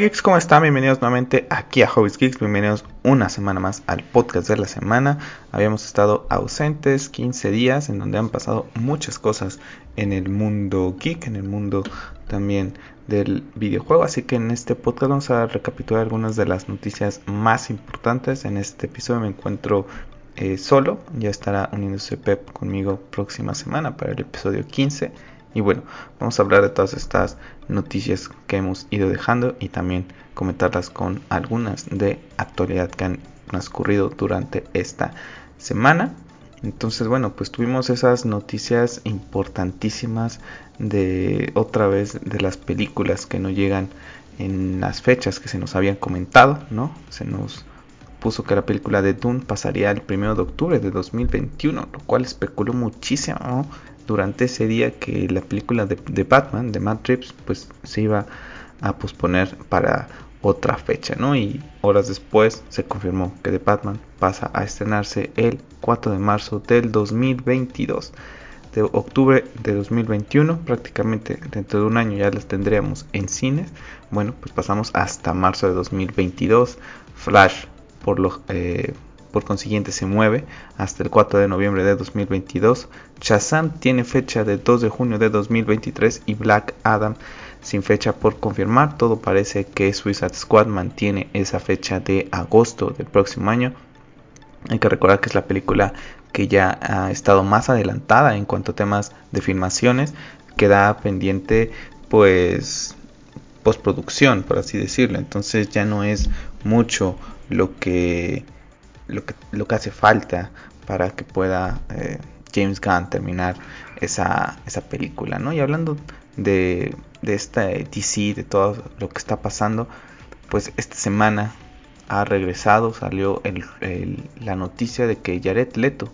geeks, ¿cómo están? Bienvenidos nuevamente aquí a Hobbies Geeks, bienvenidos una semana más al podcast de la semana. Habíamos estado ausentes 15 días en donde han pasado muchas cosas en el mundo geek, en el mundo también del videojuego, así que en este podcast vamos a recapitular algunas de las noticias más importantes. En este episodio me encuentro eh, solo, ya estará uniéndose Pep conmigo próxima semana para el episodio 15. Y bueno, vamos a hablar de todas estas noticias que hemos ido dejando y también comentarlas con algunas de actualidad que han transcurrido durante esta semana. Entonces, bueno, pues tuvimos esas noticias importantísimas de otra vez de las películas que no llegan en las fechas que se nos habían comentado, ¿no? Se nos puso que la película de Dune pasaría el 1 de octubre de 2021, lo cual especuló muchísimo durante ese día que la película de, Batman, de Matt Reeves, pues se iba a posponer para otra fecha, ¿no? Y horas después se confirmó que The Batman pasa a estrenarse el 4 de marzo del 2022. De octubre de 2021, prácticamente dentro de un año ya las tendríamos en cines. Bueno, pues pasamos hasta marzo de 2022. Flash, por lo, eh, por consiguiente se mueve hasta el 4 de noviembre de 2022. Shazam tiene fecha de 2 de junio de 2023 y Black Adam sin fecha por confirmar. Todo parece que Suicide Squad mantiene esa fecha de agosto del próximo año. Hay que recordar que es la película que ya ha estado más adelantada en cuanto a temas de filmaciones. Queda pendiente pues postproducción, por así decirlo. Entonces ya no es mucho lo que lo que, lo que hace falta para que pueda eh, James Gunn terminar esa, esa película, ¿no? Y hablando de, de esta DC, de todo lo que está pasando, pues esta semana ha regresado, salió la noticia de que Jared Leto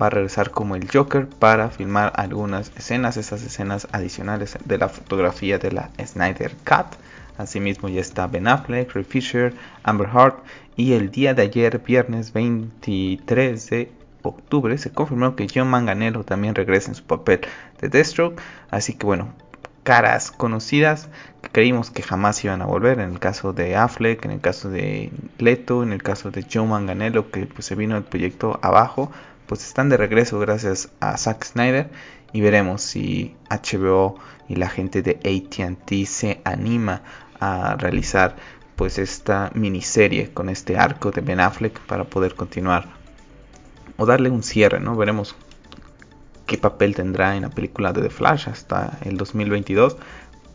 va a regresar como el Joker para filmar algunas escenas, esas escenas adicionales de la fotografía de la Snyder Cut. Asimismo ya está Ben Affleck, Ray Fisher, Amber Hart y el día de ayer, viernes 23 de octubre, se confirmó que John Manganero también regresa en su papel de Deathstroke. Así que bueno, caras conocidas que creímos que jamás iban a volver. En el caso de Affleck, en el caso de Leto, en el caso de John Manganello, que pues, se vino el proyecto abajo, pues están de regreso gracias a Zack Snyder. Y veremos si HBO y la gente de ATT se anima a realizar pues esta miniserie con este arco de Ben Affleck para poder continuar o darle un cierre, ¿no? Veremos qué papel tendrá en la película de The Flash hasta el 2022,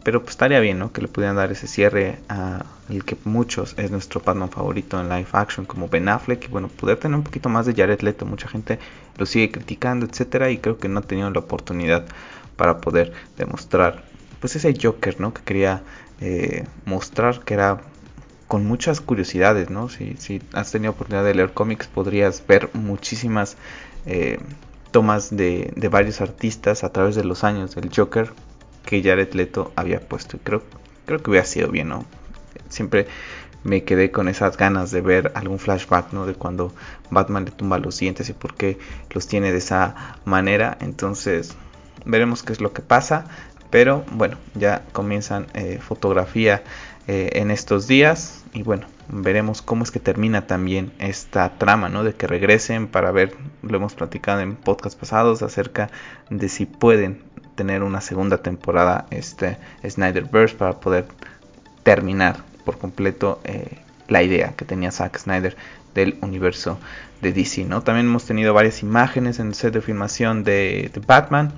pero pues estaría bien, ¿no? Que le pudieran dar ese cierre a el que muchos es nuestro Batman favorito en live action como Ben Affleck y bueno, poder tener un poquito más de Jared Leto, mucha gente lo sigue criticando, etcétera, y creo que no ha tenido la oportunidad para poder demostrar pues ese Joker, ¿no? Que quería eh, mostrar que era con muchas curiosidades, ¿no? Si, has tenido oportunidad de leer cómics, podrías ver muchísimas eh, tomas de, de, varios artistas a través de los años del Joker que Jared Leto había puesto. Y creo, creo que hubiera sido bien, ¿no? Siempre me quedé con esas ganas de ver algún flashback, ¿no? De cuando Batman le tumba los dientes y por qué los tiene de esa manera. Entonces, veremos qué es lo que pasa. Pero bueno, ya comienzan eh, fotografía eh, en estos días y bueno, veremos cómo es que termina también esta trama, ¿no? De que regresen para ver, lo hemos platicado en podcast pasados acerca de si pueden tener una segunda temporada este Snyderverse para poder terminar por completo eh, la idea que tenía Zack Snyder del universo de DC, ¿no? También hemos tenido varias imágenes en el set de filmación de, de Batman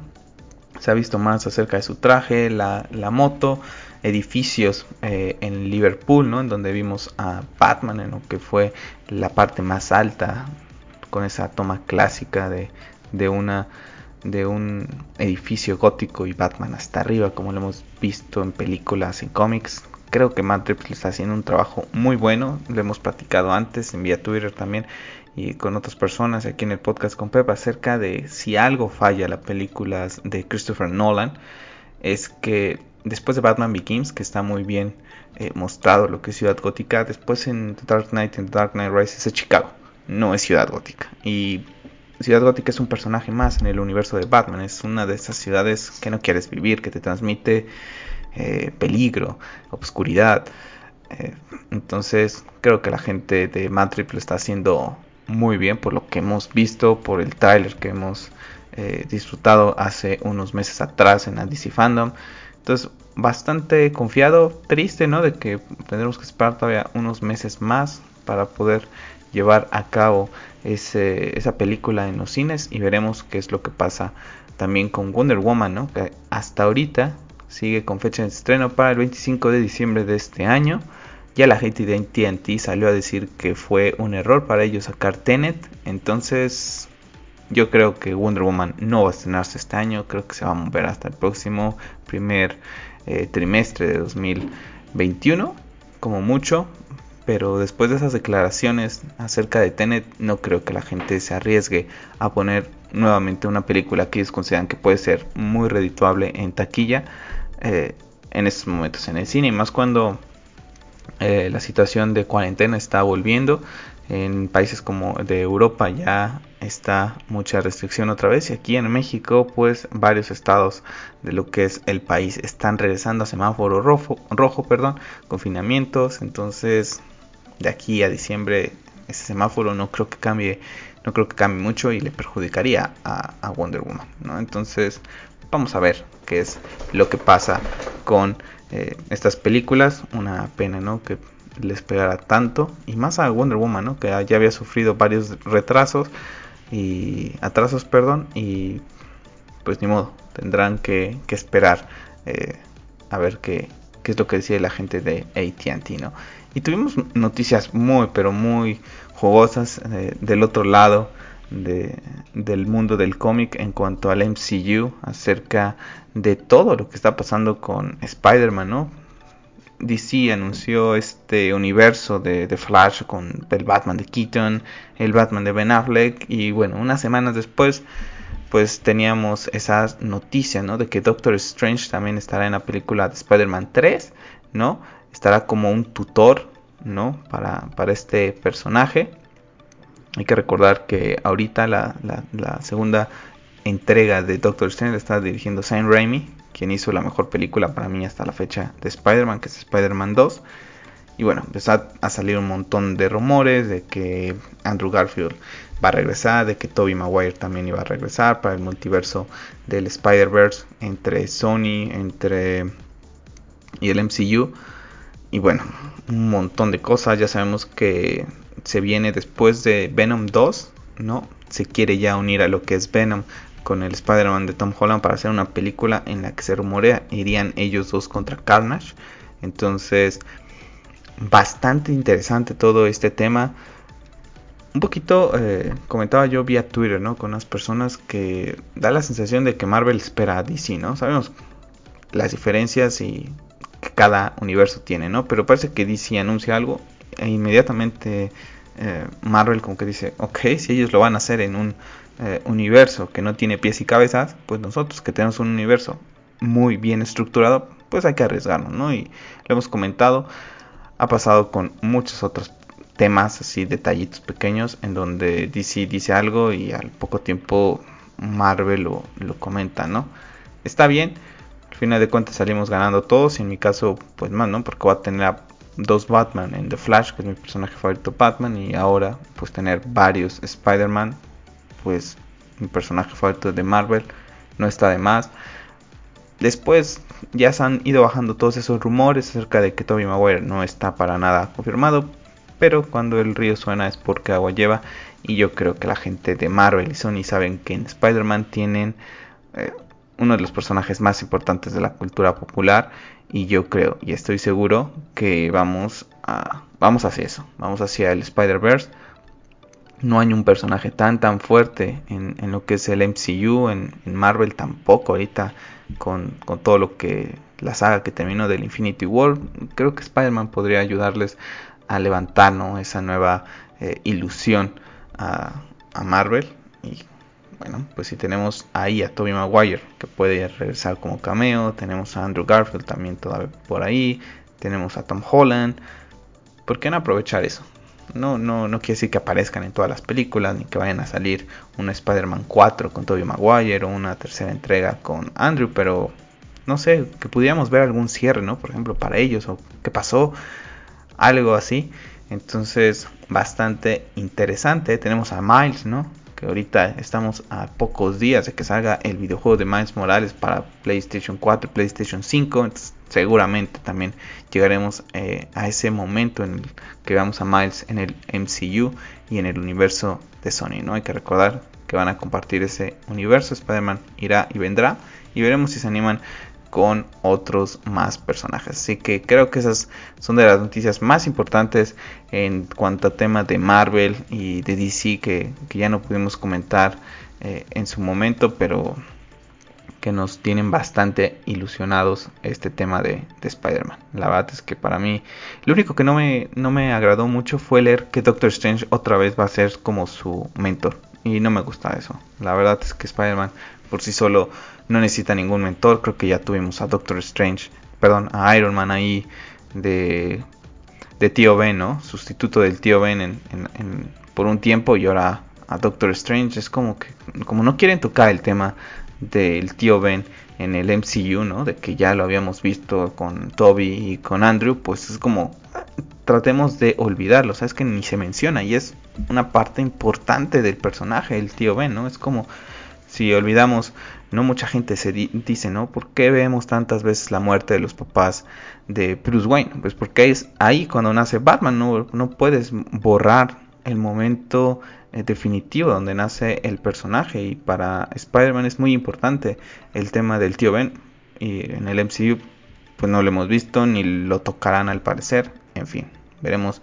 se ha visto más acerca de su traje, la, moto, edificios eh, en Liverpool, ¿no? En donde vimos a Batman en lo que fue la parte más alta, con esa toma clásica de, de una de un edificio gótico y Batman hasta arriba, como lo hemos visto en películas, en cómics. Creo que Matt Reeves está haciendo un trabajo muy bueno, lo hemos platicado antes en vía Twitter también y con otras personas aquí en el podcast con Pep acerca de si algo falla la película de Christopher Nolan es que después de Batman Begins que está muy bien eh, mostrado lo que es Ciudad Gótica después en The Dark Knight en The Dark Knight Rises es Chicago no es Ciudad Gótica. Y Ciudad Gótica es un personaje más en el universo de Batman es una de esas ciudades que no quieres vivir que te transmite eh, peligro obscuridad Eh, entonces creo que la gente de Matrix lo está haciendo muy bien por lo que hemos visto, por el tráiler que hemos eh, disfrutado hace unos meses atrás en la DC Fandom. Entonces, bastante confiado, triste, ¿no? De que tendremos que esperar todavía unos meses más para poder llevar a cabo ese, esa película en los cines y veremos qué es lo que pasa también con Wonder Woman, ¿no? Que hasta ahorita sigue con fecha de estreno para el 25 de diciembre de este año. Ya la gente de TNT salió a decir que fue un error para ellos sacar Tenet. Entonces yo creo que Wonder Woman no va a estrenarse este año. Creo que se va a mover hasta el próximo primer eh, trimestre de 2021. Como mucho. Pero después de esas declaraciones acerca de Tenet, no creo que la gente se arriesgue a poner nuevamente una película que ellos consideran que puede ser muy redituable en taquilla eh, en estos momentos en el cine. Más cuando eh, la situación de cuarentena está volviendo. En países como de Europa ya está mucha restricción otra vez y aquí en México pues varios estados de lo que es el país están regresando a semáforo rojo, rojo perdón, confinamientos, entonces de aquí a diciembre ese semáforo no creo que cambie, no creo que cambie mucho y le perjudicaría a, Wonder Woman, ¿no? Entonces vamos a ver qué es lo que pasa con eh, estas películas, una pena, ¿no? Que les pegara tanto y más a Wonder Woman, ¿no? Que ya había sufrido varios retrasos y atrasos, perdón, y pues ni modo, tendrán que, esperar eh, a ver qué, qué, es lo que decía la gente de AT&T, ¿no? Y tuvimos noticias muy, pero muy jugosas eh, del otro lado de, del mundo del cómic en cuanto al MCU acerca de todo lo que está pasando con Spider-Man, ¿no? DC anunció este universo de, Flash con el Batman de Keaton, el Batman de Ben Affleck y bueno, unas semanas después pues teníamos esas noticias, ¿no? De que Doctor Strange también estará en la película de Spider-Man 3, ¿no? Estará como un tutor, ¿no? Para, para este personaje. Hay que recordar que ahorita la, la segunda entrega de Doctor Strange está dirigiendo Sam Raimi, quien hizo la mejor película para mí hasta la fecha de Spider-Man, que es Spider-Man 2. Y bueno, empezó a salir un montón de rumores de que Andrew Garfield va a regresar, de que Tobey Maguire también iba a regresar para el multiverso del Spider-Verse entre Sony, entre y el MCU. Y bueno, un montón de cosas. Ya sabemos que se viene después de Venom 2, ¿no? Se quiere ya unir a lo que es Venom con el Spider-Man de Tom Holland para hacer una película en la que se rumorea irían ellos dos contra Carnage. Entonces, bastante interesante todo este tema. Un poquito eh, comentaba yo vía Twitter, ¿no? Con unas personas que da la sensación de que Marvel espera a DC, ¿no? Sabemos las diferencias y que cada universo tiene, ¿no? Pero parece que DC anuncia algo e inmediatamente eh, Marvel como que dice, ok, si ellos lo van a hacer en un eh, universo que no tiene pies y cabezas, pues nosotros que tenemos un universo muy bien estructurado, pues hay que arriesgarnos, ¿no? Y lo hemos comentado, ha pasado con muchos otros temas, así detallitos pequeños, en donde DC dice algo y al poco tiempo Marvel lo, lo comenta, ¿no? Está bien, al final de cuentas salimos ganando todos, y en mi caso, pues más, ¿no? Porque va a tener dos Batman en The Flash, que es mi personaje favorito Batman, y ahora pues tener varios Spider-Man pues mi personaje favorito de Marvel no está de más. Después ya se han ido bajando todos esos rumores acerca de que Tobey Maguire no está para nada confirmado, pero cuando el río suena es porque agua lleva y yo creo que la gente de Marvel y Sony saben que en Spider-Man tienen eh, uno de los personajes más importantes de la cultura popular y yo creo y estoy seguro que vamos a vamos hacia eso, vamos hacia el Spider-Verse. No hay un personaje tan tan fuerte en, lo que es el MCU, en, Marvel tampoco ahorita con, todo lo que la saga que terminó del Infinity War, creo que Spider-Man podría ayudarles a levantar esa nueva eh, ilusión a, a, Marvel bueno, pues si tenemos ahí a Tobey Maguire que puede regresar como cameo, tenemos a Andrew Garfield también todavía por ahí, tenemos a Tom Holland, ¿por qué no aprovechar eso? No, no, no quiere decir que aparezcan en todas las películas, ni que vayan a salir un Spider-Man 4 con Tobey Maguire o una tercera entrega con Andrew, pero no sé, que pudiéramos ver algún cierre, ¿no? Por ejemplo, para ellos, o qué pasó algo así. Entonces, bastante interesante. Tenemos a Miles, ¿no? Que ahorita estamos a pocos días de que salga el videojuego de Miles Morales para PlayStation 4 PlayStation 5. seguramente también llegaremos eh, a ese momento en el que veamos a Miles en el MCU y en el universo de Sony, ¿no? Hay que recordar que van a compartir ese universo. Spider-Man irá y vendrá. Y veremos si se animan con otros más personajes. Así que creo que esas son de las noticias más importantes en cuanto a temas de Marvel y de DC que, ya no pudimos comentar eh, en su momento, pero que nos tienen bastante ilusionados este tema de, Spider-Man. La verdad es que para mí lo único que no me, no me agradó mucho fue leer que Doctor Strange otra vez va a ser como su mentor. Y no me gusta eso. La verdad es que Spider-Man por sí solo no necesita ningún mentor. Creo que ya tuvimos a Doctor Strange, perdón, a Iron Man ahí de, de tío Ben, ¿no? Sustituto del tío Ben en, por un tiempo y ahora a Doctor Strange. Es como que, como no quieren tocar el tema del tío Ben en el MCU, ¿no? De que ya lo habíamos visto con Toby y con Andrew, pues es como tratemos de olvidarlo, sabes que ni se menciona y es una parte importante del personaje, el tío Ben, ¿no? Es como si olvidamos, no mucha gente se dice, ¿no? ¿Por qué vemos tantas veces la muerte de los papás de Bruce Wayne? Pues porque es ahí cuando nace Batman, no, no puedes borrar el momento eh, definitivo donde nace el personaje y para Spider-Man es muy importante el tema del tío Ben y en el MCU pues no lo hemos visto ni lo tocarán al parecer, en fin, veremos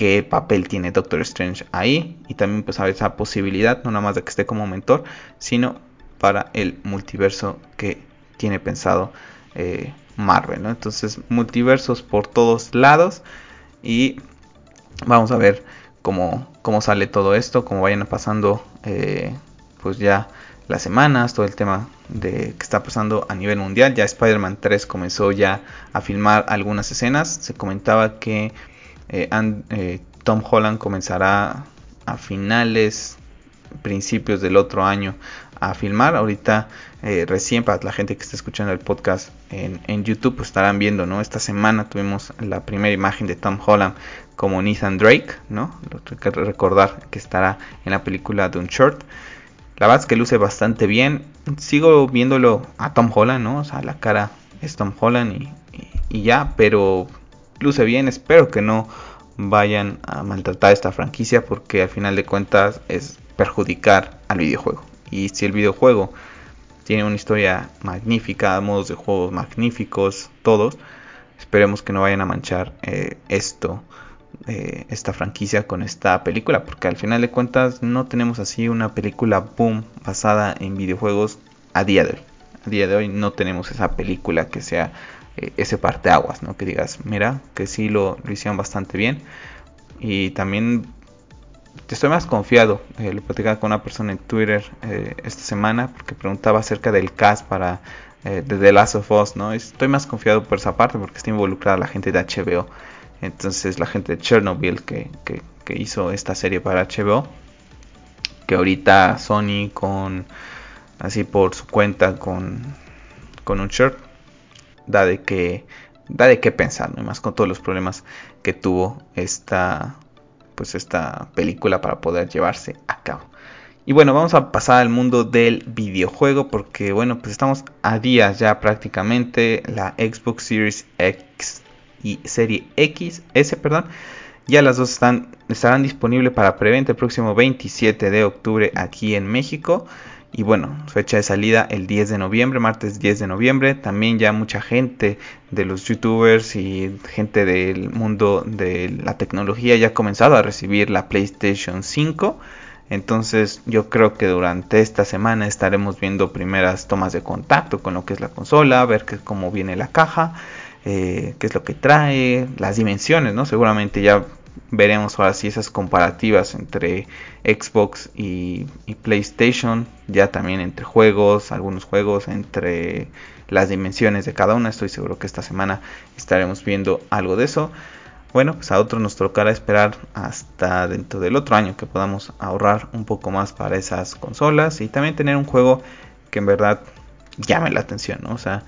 qué papel tiene Doctor Strange ahí y también pues a esa posibilidad no nada más de que esté como mentor sino para el multiverso que tiene pensado eh, Marvel entonces multiversos por todos lados y vamos a ver cómo, cómo sale todo esto cómo vayan pasando eh, pues ya las semanas todo el tema de que está pasando a nivel mundial. Ya Spider-Man 3 comenzó ya a filmar algunas escenas. Se comentaba que eh, eh, Tom Holland comenzará a finales, principios del otro año a filmar. Ahorita eh, recién para la gente que está escuchando el podcast en, YouTube pues estarán viendo, ¿no? Esta semana tuvimos la primera imagen de Tom Holland como Nathan Drake, ¿no? Lo que recordar que estará en la película de short. La verdad es que luce bastante bien. Sigo viéndolo a Tom Holland, ¿no? O sea, la cara es Tom Holland y ya, pero luce bien. Espero que no vayan a maltratar esta franquicia porque al final de cuentas es perjudicar al videojuego. Y si el videojuego tiene una historia magnífica, modos de juego magníficos, todos, esperemos que no vayan a manchar eh, esto, eh, esta franquicia con esta película, porque al final de cuentas no tenemos así una película boom basada en videojuegos a día de hoy. A día de hoy no tenemos esa película que sea eh, ese parteaguas, ¿no? Que digas, mira, que sí lo, hicieron bastante bien. Y también estoy más confiado. Eh, lo platicaba con una persona en Twitter eh, esta semana porque preguntaba acerca del cast para de The Last of Us, ¿no? Estoy más confiado por esa parte porque está involucrada la gente de HBO. Entonces la gente de Chernobyl que, que, que hizo esta serie para HBO. Que ahorita Sony con así por su cuenta con, con un shirt da de que da de qué pensar, ¿no? más con todos los problemas que tuvo esta pues esta película para poder llevarse a cabo. Y bueno, vamos a pasar al mundo del videojuego porque bueno, pues estamos a días ya prácticamente la Xbox Series X y Serie X, S, perdón, ya las dos están estarán disponibles para preventa el próximo 27 de octubre aquí en México. Y bueno, fecha de salida el 10 de noviembre, martes 10 de noviembre. También ya mucha gente de los youtubers y gente del mundo de la tecnología ya ha comenzado a recibir la PlayStation 5. Entonces yo creo que durante esta semana estaremos viendo primeras tomas de contacto con lo que es la consola, ver que, cómo viene la caja, eh, qué es lo que trae, las dimensiones, ¿no? Seguramente ya veremos ahora sí esas comparativas entre Xbox y, PlayStation, ya también entre juegos, algunos juegos, entre las dimensiones de cada una. Estoy seguro que esta semana estaremos viendo algo de eso. Bueno, pues a otros nos tocará esperar hasta dentro del otro año que podamos ahorrar un poco más para esas consolas y también tener un juego que en verdad llame la atención, ¿no? O sea,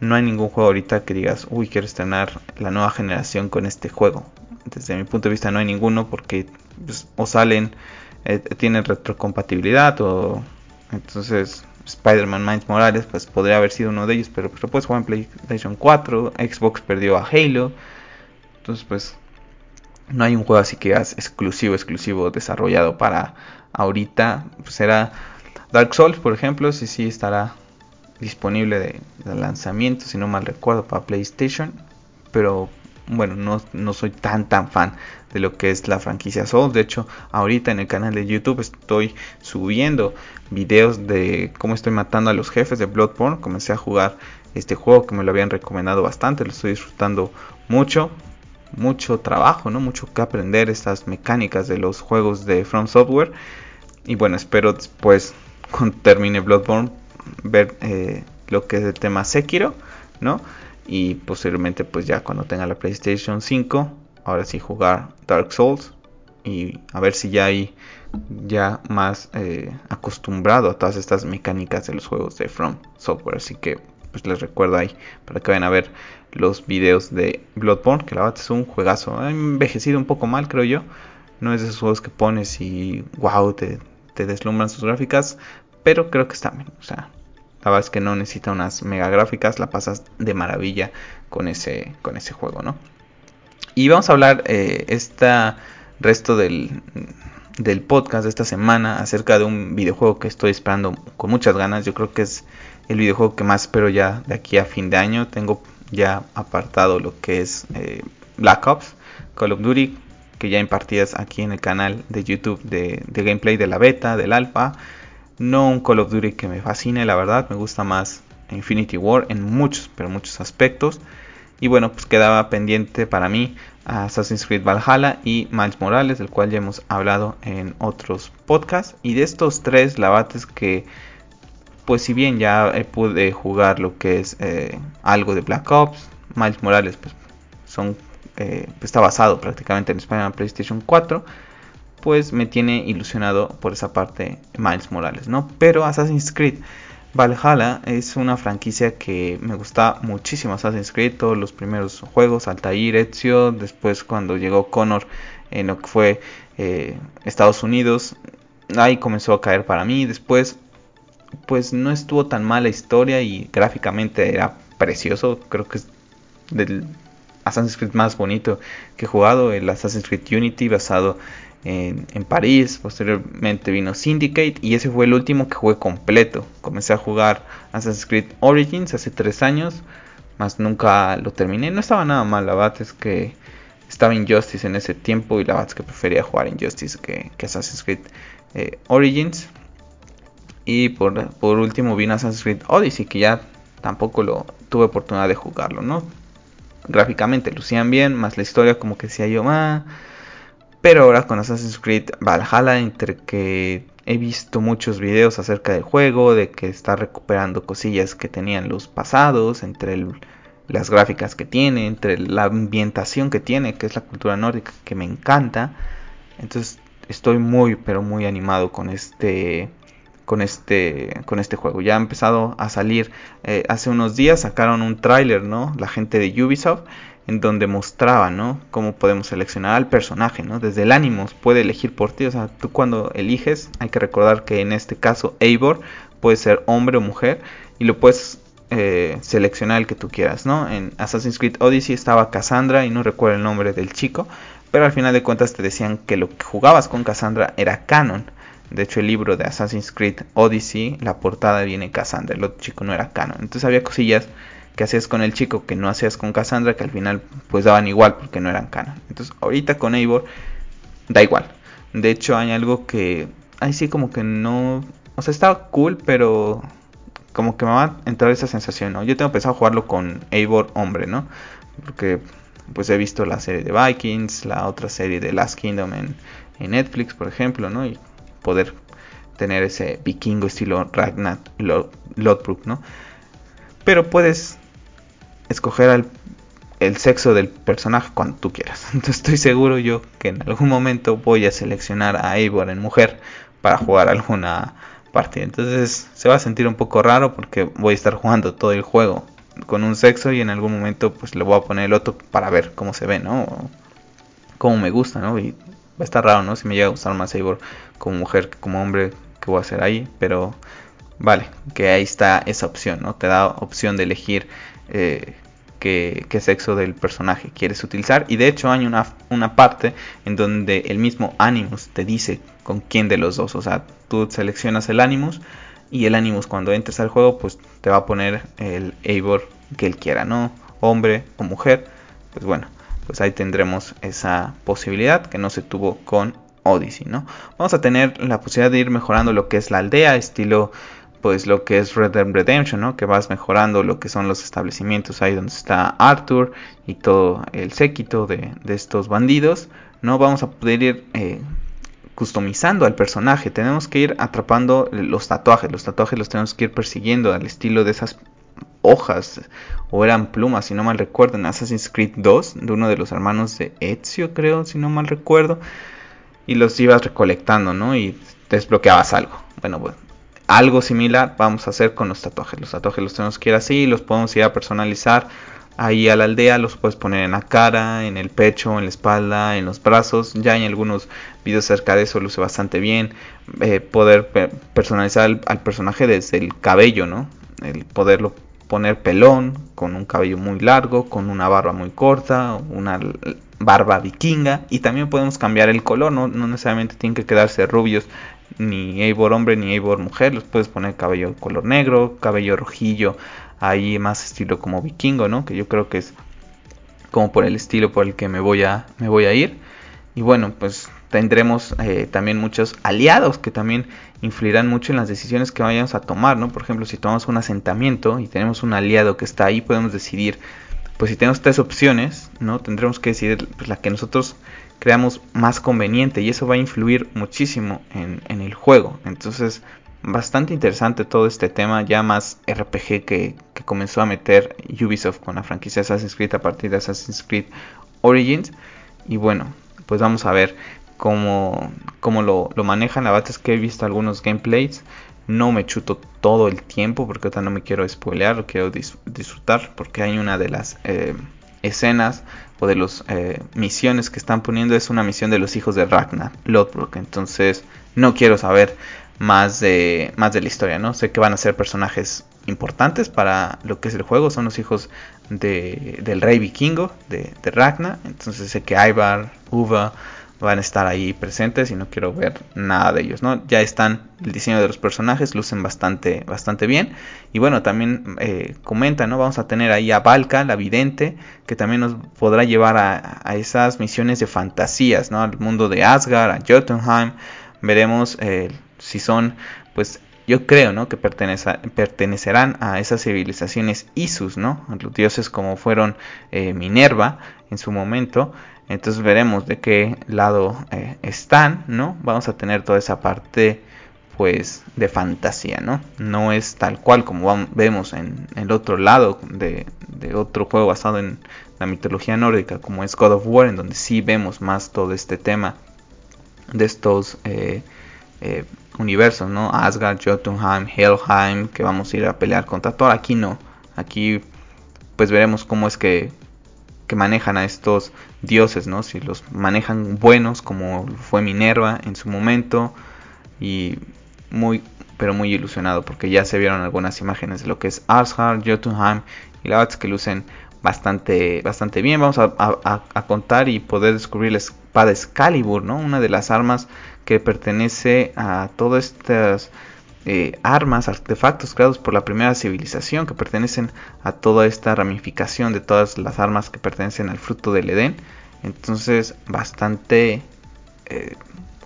no hay ningún juego ahorita que digas, uy, quiero estrenar la nueva generación con este juego. Desde mi punto de vista no hay ninguno porque pues, o salen, eh, tienen retrocompatibilidad o entonces Spider-Man Miles Morales pues podría haber sido uno de ellos, pero pues lo puedes jugar en PlayStation 4, Xbox perdió a Halo, entonces pues no hay un juego así que es exclusivo, exclusivo desarrollado para ahorita, pues será Dark Souls, por ejemplo, si sí estará disponible de, lanzamiento, si no mal recuerdo, para PlayStation. Pero bueno, no, no, soy tan tan fan de lo que es la franquicia Souls. De hecho, ahorita en el canal de YouTube estoy subiendo videos de cómo estoy matando a los jefes de Bloodborne. Comencé a jugar este juego que me lo habían recomendado bastante, lo estoy disfrutando mucho. Mucho trabajo, ¿no? Mucho que aprender estas mecánicas de los juegos de From Software. Y bueno, espero después, cuando termine Bloodborne, ver eh, lo que es el tema Sekiro, ¿no? Y posiblemente pues ya cuando tenga la PlayStation 5, ahora sí jugar Dark Souls y a ver si ya hay ya más eh, acostumbrado a todas estas mecánicas de los juegos de From Software. Así que pues les recuerdo ahí para que vayan a ver los videos de Bloodborne, que la verdad es un juegazo. Ha envejecido un poco mal, creo yo. No es de esos juegos que pones y wow, te, te deslumbran sus gráficas, pero creo que está bien. O sea, la verdad es que no necesita unas mega gráficas, la pasas de maravilla con ese, con ese juego, ¿no? Y vamos a hablar eh, este resto del, del podcast de esta semana acerca de un videojuego que estoy esperando con muchas ganas. Yo creo que es el videojuego que más espero ya de aquí a fin de año. Tengo ya apartado lo que es eh, Black Ops, Call of Duty, que ya impartidas aquí en el canal de YouTube de, de gameplay de la beta, del alfa no un Call of Duty que me fascine, la verdad, me gusta más Infinity War en muchos, pero muchos aspectos. Y bueno, pues quedaba pendiente para mí Assassin's Creed Valhalla y Miles Morales, del cual ya hemos hablado en otros podcasts. Y de estos tres, la verdad es que, pues si bien ya pude jugar lo que es eh, algo de Black Ops, Miles Morales, pues son, eh, está basado prácticamente en Spider-Man PlayStation 4 pues me tiene ilusionado por esa parte Miles Morales, ¿no? Pero Assassin's Creed Valhalla es una franquicia que me gusta muchísimo Assassin's Creed, todos los primeros juegos, Altair, Ezio, después cuando llegó Connor en lo que fue eh, Estados Unidos, ahí comenzó a caer para mí, después pues no estuvo tan mala historia y gráficamente era precioso, creo que es del Assassin's Creed más bonito que he jugado, el Assassin's Creed Unity basado en, París, posteriormente vino Syndicate y ese fue el último que jugué completo. Comencé a jugar Assassin's Creed Origins hace tres años, más nunca lo terminé. No estaba nada mal, la verdad es que estaba Injustice en ese tiempo y la verdad es que prefería jugar Injustice que, que Assassin's Creed eh, Origins. Y por, por, último vino Assassin's Creed Odyssey, que ya tampoco lo tuve oportunidad de jugarlo, ¿no? Gráficamente lucían bien, más la historia como que decía yo, ah, pero ahora con Assassin's Creed Valhalla, entre que he visto muchos videos acerca del juego, de que está recuperando cosillas que tenían los pasados, entre las gráficas que tiene, entre la ambientación que tiene, que es la cultura nórdica, que me encanta. Entonces estoy muy, pero muy animado con este con este con este juego ya ha empezado a salir eh, hace unos días sacaron un tráiler no la gente de Ubisoft en donde mostraba, ¿no? Cómo podemos seleccionar al personaje, ¿no? Desde el ánimo puede elegir por ti, o sea, tú cuando eliges, hay que recordar que en este caso Eivor puede ser hombre o mujer y lo puedes eh, seleccionar el que tú quieras, ¿no? En Assassin's Creed Odyssey estaba Cassandra y no recuerdo el nombre del chico, pero al final de cuentas te decían que lo que jugabas con Cassandra era canon. De hecho, el libro de Assassin's Creed Odyssey, la portada viene Cassandra, el otro chico no era canon. Entonces había cosillas que hacías con el chico que no hacías con Cassandra, que al final pues daban igual porque no eran canon. Entonces ahorita con Eivor da igual. De hecho hay algo que ahí sí como que no, o sea, estaba cool, pero como que me va a entrar esa sensación, ¿no? Yo tengo pensado jugarlo con Eivor hombre, ¿no? Porque pues he visto la serie de Vikings, la otra serie de Last Kingdom en, en Netflix, por ejemplo, ¿no? Y poder tener ese vikingo estilo Ragnar Lodbrok, ¿no? Pero puedes escoger el sexo del personaje cuando tú quieras. Entonces estoy seguro yo que en algún momento voy a seleccionar a Eivor en mujer para jugar alguna partida. Entonces se va a sentir un poco raro porque voy a estar jugando todo el juego con un sexo y en algún momento pues le voy a poner el otro para ver cómo se ve, ¿no? cómo me gusta, ¿no? Y va a estar raro, ¿no? Si me llega a gustar más Eivor como mujer que como hombre, ¿qué voy a hacer ahí? Pero vale, que ahí está esa opción, ¿no? Te da opción de elegir eh, qué, sexo del personaje quieres utilizar. Y de hecho hay una, una parte en donde el mismo Animus te dice con quién de los dos. O sea, tú seleccionas el Animus y el Animus cuando entres al juego pues te va a poner el Eivor que él quiera, ¿no? Hombre o mujer. Pues bueno, pues ahí tendremos esa posibilidad que no se tuvo con Odyssey, ¿no? Vamos a tener la posibilidad de ir mejorando lo que es la aldea, estilo pues lo que es Red Dead Redemption, ¿no? Que vas mejorando lo que son los establecimientos ahí donde está Arthur y todo el séquito de, estos bandidos, ¿no? Vamos a poder ir eh, customizando al personaje, tenemos que ir atrapando los tatuajes, los tatuajes los tenemos que ir persiguiendo al estilo de esas hojas o eran plumas, si no mal recuerdo, en Assassin's Creed 2, de uno de los hermanos de Ezio, creo, si no mal recuerdo, y los ibas recolectando, ¿no? Y desbloqueabas algo. Bueno, bueno, algo similar vamos a hacer con los tatuajes. Los tatuajes los tenemos que ir así, los podemos ir a personalizar ahí a la aldea, los puedes poner en la cara, en el pecho, en la espalda, en los brazos. Ya en algunos videos acerca de eso luce bastante bien. Eh, poder personalizar al, al, personaje desde el cabello, ¿no? El poderlo poner pelón, con un cabello muy largo, con una barba muy corta, una barba vikinga y también podemos cambiar el color, no, necesariamente tienen que quedarse rubios ni Eivor hombre ni Eivor mujer, los puedes poner cabello color negro, cabello rojillo, ahí más estilo como vikingo, ¿no? Que yo creo que es como por el estilo por el que me voy a, me voy a ir. Y bueno, pues tendremos eh, también muchos aliados que también influirán mucho en las decisiones que vayamos a tomar, ¿no? Por ejemplo, si tomamos un asentamiento y tenemos un aliado que está ahí, podemos decidir, pues si tenemos tres opciones, ¿no? Tendremos que decidir pues, la que nosotros creamos más conveniente y eso va a influir muchísimo en, el juego. Entonces, bastante interesante todo este tema, ya más RPG que, comenzó a meter Ubisoft con la franquicia Assassin's Creed a partir de Assassin's Creed Origins. Y bueno, pues vamos a ver cómo, cómo lo, manejan. La verdad es que he visto algunos gameplays. No me chuto todo el tiempo porque ahorita no me quiero spoilear, quiero disfrutar porque hay una de las eh, escenas o de las eh, misiones que están poniendo es una misión de los hijos de Ragnar, Lothbrok. Entonces no quiero saber más de, más de la historia, ¿no? Sé que van a ser personajes importantes para lo que es el juego, son los hijos de, del rey vikingo de, de Ragnar. Entonces sé que Ivar, Uva, van a estar ahí presentes y no quiero ver nada de ellos, ¿no? Ya están, el diseño de los personajes lucen bastante, bastante bien. Y bueno, también eh, comenta, ¿no? Vamos a tener ahí a Valka, la vidente, que también nos podrá llevar a, esas misiones de fantasías, ¿no? Al mundo de Asgard, a Jotunheim. Veremos eh, si son, pues, yo creo, ¿no? Que pertenecerán a esas civilizaciones Isus, ¿no? Los dioses como fueron eh, Minerva en su momento. Entonces veremos de qué lado eh, están, ¿no? Vamos a tener toda esa parte pues de fantasía, ¿no? No es tal cual como vemos en el otro lado de, otro juego basado en la mitología nórdica como es God of War, en donde sí vemos más todo este tema de estos eh, universos, ¿no? Asgard, Jotunheim, Helheim, que vamos a ir a pelear contra Thor. Aquí no, aquí pues veremos cómo es que que manejan a estos dioses, ¿no? Si los manejan buenos como fue Minerva en su momento y muy pero muy ilusionado porque ya se vieron algunas imágenes de lo que es Asgard, Jotunheim y la verdad es que lucen bastante bastante bien. Vamos a, contar y poder descubrir la espada Excalibur, ¿no? Una de las armas que pertenece a todas estas eh, armas, artefactos creados por la primera civilización que pertenecen a toda esta ramificación de todas las armas que pertenecen al fruto del Edén. Entonces, bastante... Eh,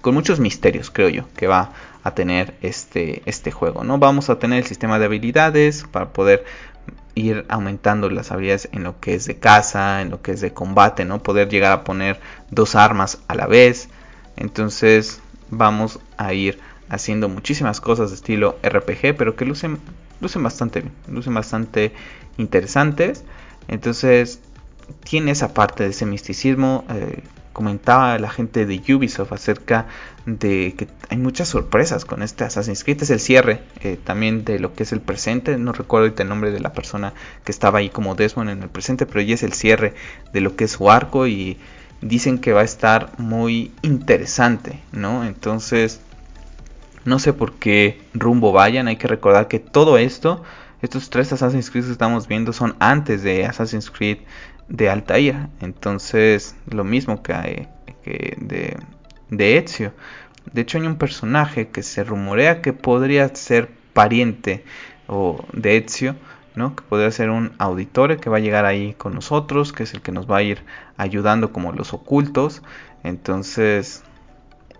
con muchos misterios, creo yo, que va a tener este, este juego. ¿no? Vamos a tener el sistema de habilidades para poder ir aumentando las habilidades en lo que es de caza, en lo que es de combate, ¿no? Poder llegar a poner dos armas a la vez. Entonces vamos a ir haciendo muchísimas cosas de estilo RPG, pero que lucen, lucen bastante bien, lucen bastante interesantes. Entonces, tiene esa parte de ese misticismo, eh, comentaba la gente de Ubisoft acerca de que hay muchas sorpresas con este Assassin's Creed. Es el cierre eh, también de lo que es el presente. No recuerdo el nombre de la persona que estaba ahí como Desmond en el presente, pero ya es el cierre de lo que es su arco y dicen que va a estar muy interesante, ¿no? Entonces, no sé por qué rumbo vayan. Hay que recordar que todo esto, estos tres Assassin's Creed que estamos viendo son antes de Assassin's Creed de Altair. Entonces, lo mismo que, de, de Ezio. De hecho, hay un personaje que se rumorea que podría ser pariente o de Ezio, ¿no? Que podría ser un auditore que va a llegar ahí con nosotros, que es el que nos va a ir ayudando como los ocultos. Entonces,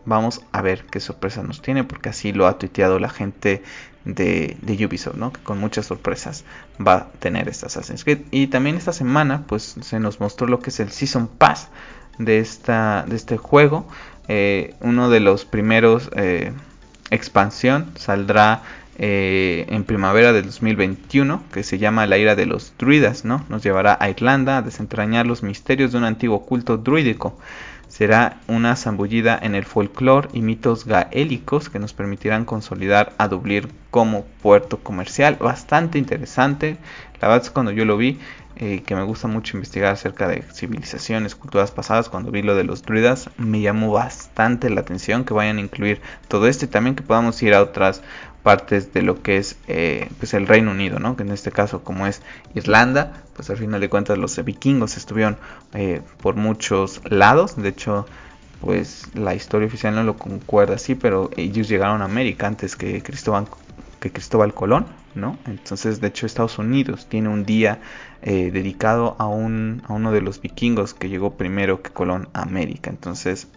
vamos a ver qué sorpresa nos tiene, porque así lo ha tuiteado la gente de, de, Ubisoft, ¿no? Que con muchas sorpresas va a tener esta Assassin's Creed. Y también esta semana, pues se nos mostró lo que es el Season Pass de, esta, de este juego. Eh, uno de los primeros eh, expansión saldrá eh, en primavera del 2021, que se llama La ira de los druidas, ¿no? Nos llevará a Irlanda a desentrañar los misterios de un antiguo culto druídico será una zambullida en el folclore y mitos gaélicos que nos permitirán consolidar a Dublín como puerto comercial. Bastante interesante. La verdad es cuando yo lo vi, eh, que me gusta mucho investigar acerca de civilizaciones, culturas pasadas, cuando vi lo de los druidas, me llamó bastante la atención que vayan a incluir todo esto y también que podamos ir a otras partes de lo que es eh, pues el Reino Unido, ¿no? que en este caso como es Irlanda, pues al final de cuentas los vikingos estuvieron eh, por muchos lados, de hecho pues la historia oficial no lo concuerda así, pero ellos llegaron a América antes que Cristóbal, que Cristóbal Colón, ¿no? Entonces de hecho Estados Unidos tiene un día eh, dedicado a, un, a uno de los vikingos que llegó primero que Colón a América, entonces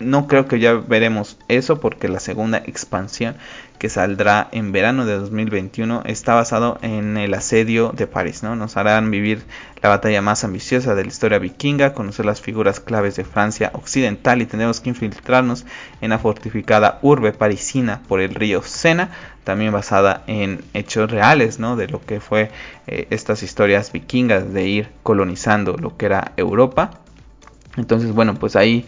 no creo que ya veremos eso porque la segunda expansión que saldrá en verano de 2021 está basado en el asedio de París, ¿no? Nos harán vivir la batalla más ambiciosa de la historia vikinga, conocer las figuras claves de Francia occidental y tendremos que infiltrarnos en la fortificada urbe parisina por el río Sena, también basada en hechos reales, ¿no? De lo que fue eh, estas historias vikingas de ir colonizando lo que era Europa. Entonces, bueno, pues ahí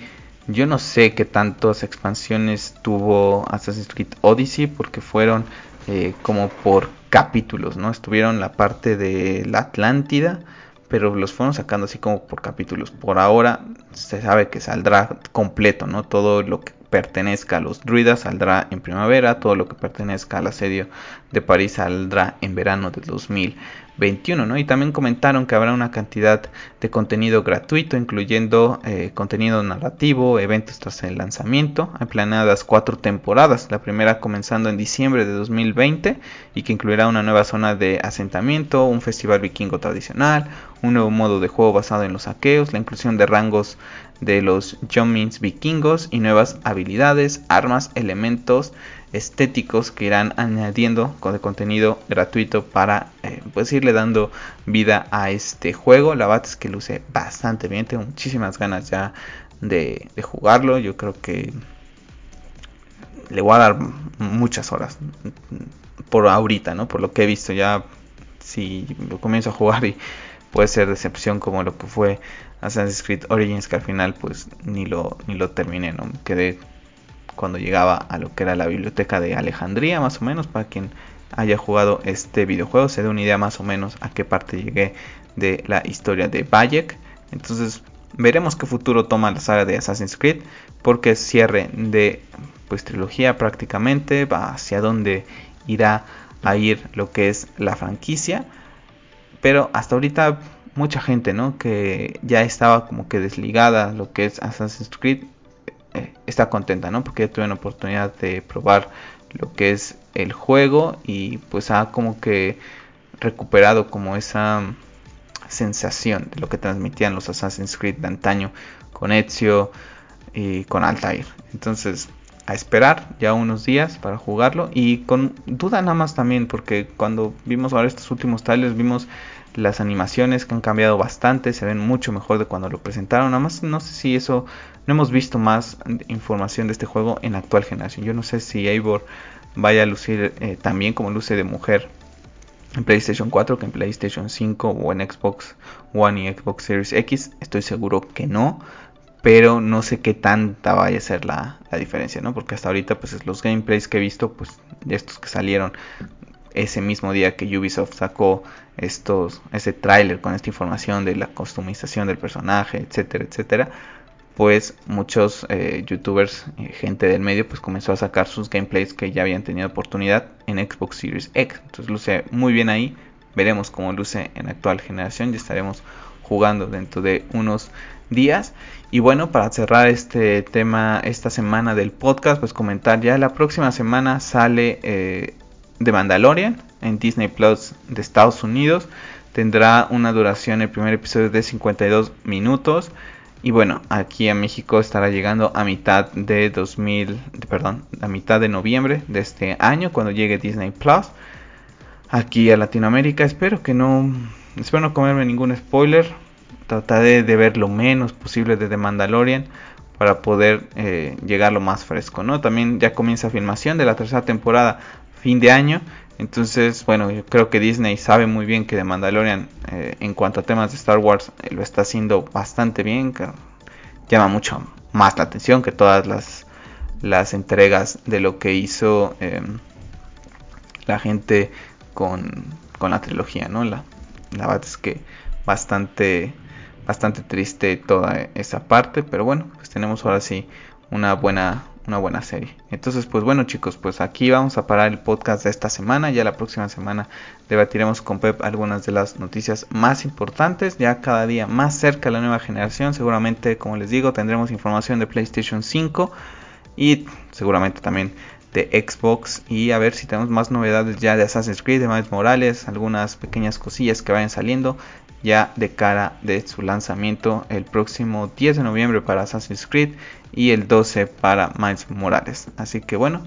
yo no sé qué tantas expansiones tuvo Assassin's Creed Odyssey porque fueron eh, como por capítulos, ¿no? Estuvieron la parte de la Atlántida, pero los fueron sacando así como por capítulos. Por ahora se sabe que saldrá completo, ¿no? Todo lo que pertenezca a los druidas saldrá en primavera, todo lo que pertenezca al asedio de París saldrá en verano de 2000. 21, ¿no? Y también comentaron que habrá una cantidad de contenido gratuito, incluyendo eh, contenido narrativo, eventos tras el lanzamiento, hay planeadas cuatro temporadas, la primera comenzando en diciembre de 2020 y que incluirá una nueva zona de asentamiento, un festival vikingo tradicional, un nuevo modo de juego basado en los saqueos, la inclusión de rangos de los Jomins vikingos y nuevas habilidades, armas, elementos, estéticos que irán añadiendo con el contenido gratuito para eh, pues irle dando vida a este juego. La verdad es que luce bastante bien, tengo muchísimas ganas ya de, jugarlo. Yo creo que le voy a dar muchas horas por ahorita, ¿no? Por lo que he visto ya si lo comienzo a jugar y puede ser decepción como lo que fue Assassin's Creed Origins que al final pues ni lo, ni lo terminé, ¿no? Quedé cuando llegaba a lo que era la biblioteca de Alejandría más o menos para quien haya jugado este videojuego se dé una idea más o menos a qué parte llegué de la historia de Bayek entonces veremos qué futuro toma la saga de Assassin's Creed porque es cierre de pues trilogía prácticamente va hacia dónde irá a ir lo que es la franquicia pero hasta ahorita mucha gente, ¿no? Que ya estaba como que desligada lo que es Assassin's Creed, eh, está contenta, ¿no? Porque ya tuvieron oportunidad de probar lo que es el juego y pues ha como que recuperado como esa sensación de lo que transmitían los Assassin's Creed de antaño con Ezio y con Altair. Entonces, a esperar ya unos días para jugarlo y con duda nada más también porque cuando vimos ahora estos últimos trailers vimos las animaciones que han cambiado bastante, se ven mucho mejor de cuando lo presentaron. Nada más no sé si eso, no hemos visto más información de este juego en la actual generación. Yo no sé si Eivor vaya a lucir eh, también como luce de mujer en PlayStation 4 que en PlayStation 5 o en Xbox One y Xbox Series X. Estoy seguro que no. pero no sé qué tanta vaya a ser la, diferencia, ¿no? Porque hasta ahorita, pues los gameplays que he visto, pues de estos que salieron ese mismo día que Ubisoft sacó estos, ese tráiler con esta información de la customización del personaje, etcétera, etcétera, pues muchos eh, youtubers, eh, gente del medio, pues comenzó a sacar sus gameplays que ya habían tenido oportunidad en Xbox Series X. Entonces luce muy bien ahí. Veremos cómo luce en la actual generación. Ya estaremos jugando dentro de unos días. Y bueno, para cerrar este tema esta semana del podcast, pues comentar ya la próxima semana sale eh, The Mandalorian en Disney Plus de Estados Unidos. Tendrá una duración el primer episodio de 52 minutos. Y bueno, aquí a México estará llegando a mitad de 2000, perdón, a mitad de noviembre de este año cuando llegue Disney Plus. Aquí a Latinoamérica espero que no, espero no comerme ningún spoiler. Trataré de ver lo menos posible de The Mandalorian para poder eh, llegar lo más fresco, ¿no? También ya comienza filmación de la tercera temporada fin de año. Entonces, bueno, yo creo que Disney sabe muy bien que The Mandalorian, eh, en cuanto a temas de Star Wars, eh, lo está haciendo bastante bien. Que llama mucho más la atención que todas las, las entregas de lo que hizo em, la gente con, con, la trilogía, ¿no? La, la verdad es que bastante, bastante triste toda esa parte, pero bueno, pues tenemos ahora sí una buena una buena serie. Entonces, pues bueno chicos, pues aquí vamos a parar el podcast de esta semana. Ya la próxima semana debatiremos con Pep algunas de las noticias más importantes. Ya cada día más cerca la nueva generación. Seguramente, como les digo, tendremos información de PlayStation 5 y seguramente también de Xbox. Y a ver si tenemos más novedades ya de Assassin's Creed, de Miles Morales, algunas pequeñas cosillas que vayan saliendo ya de cara de su lanzamiento el próximo 10 de noviembre para Assassin's Creed y el 12 para Miles Morales. Así que bueno,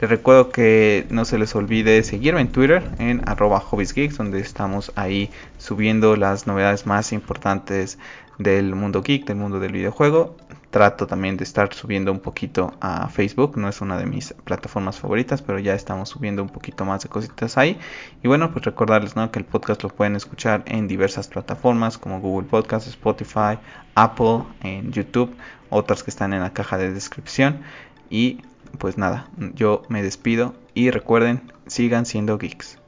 les recuerdo que no se les olvide seguirme en Twitter en arroba hobbiesgeeks donde estamos ahí subiendo las novedades más importantes del mundo geek, del mundo del videojuego. Trato también de estar subiendo un poquito a Facebook, no es una de mis plataformas favoritas, pero ya estamos subiendo un poquito más de cositas ahí. Y bueno, pues recordarles ¿no? que el podcast lo pueden escuchar en diversas plataformas como Google Podcast, Spotify, Apple, en YouTube, otras que están en la caja de descripción. Y pues nada, yo me despido y recuerden, sigan siendo geeks.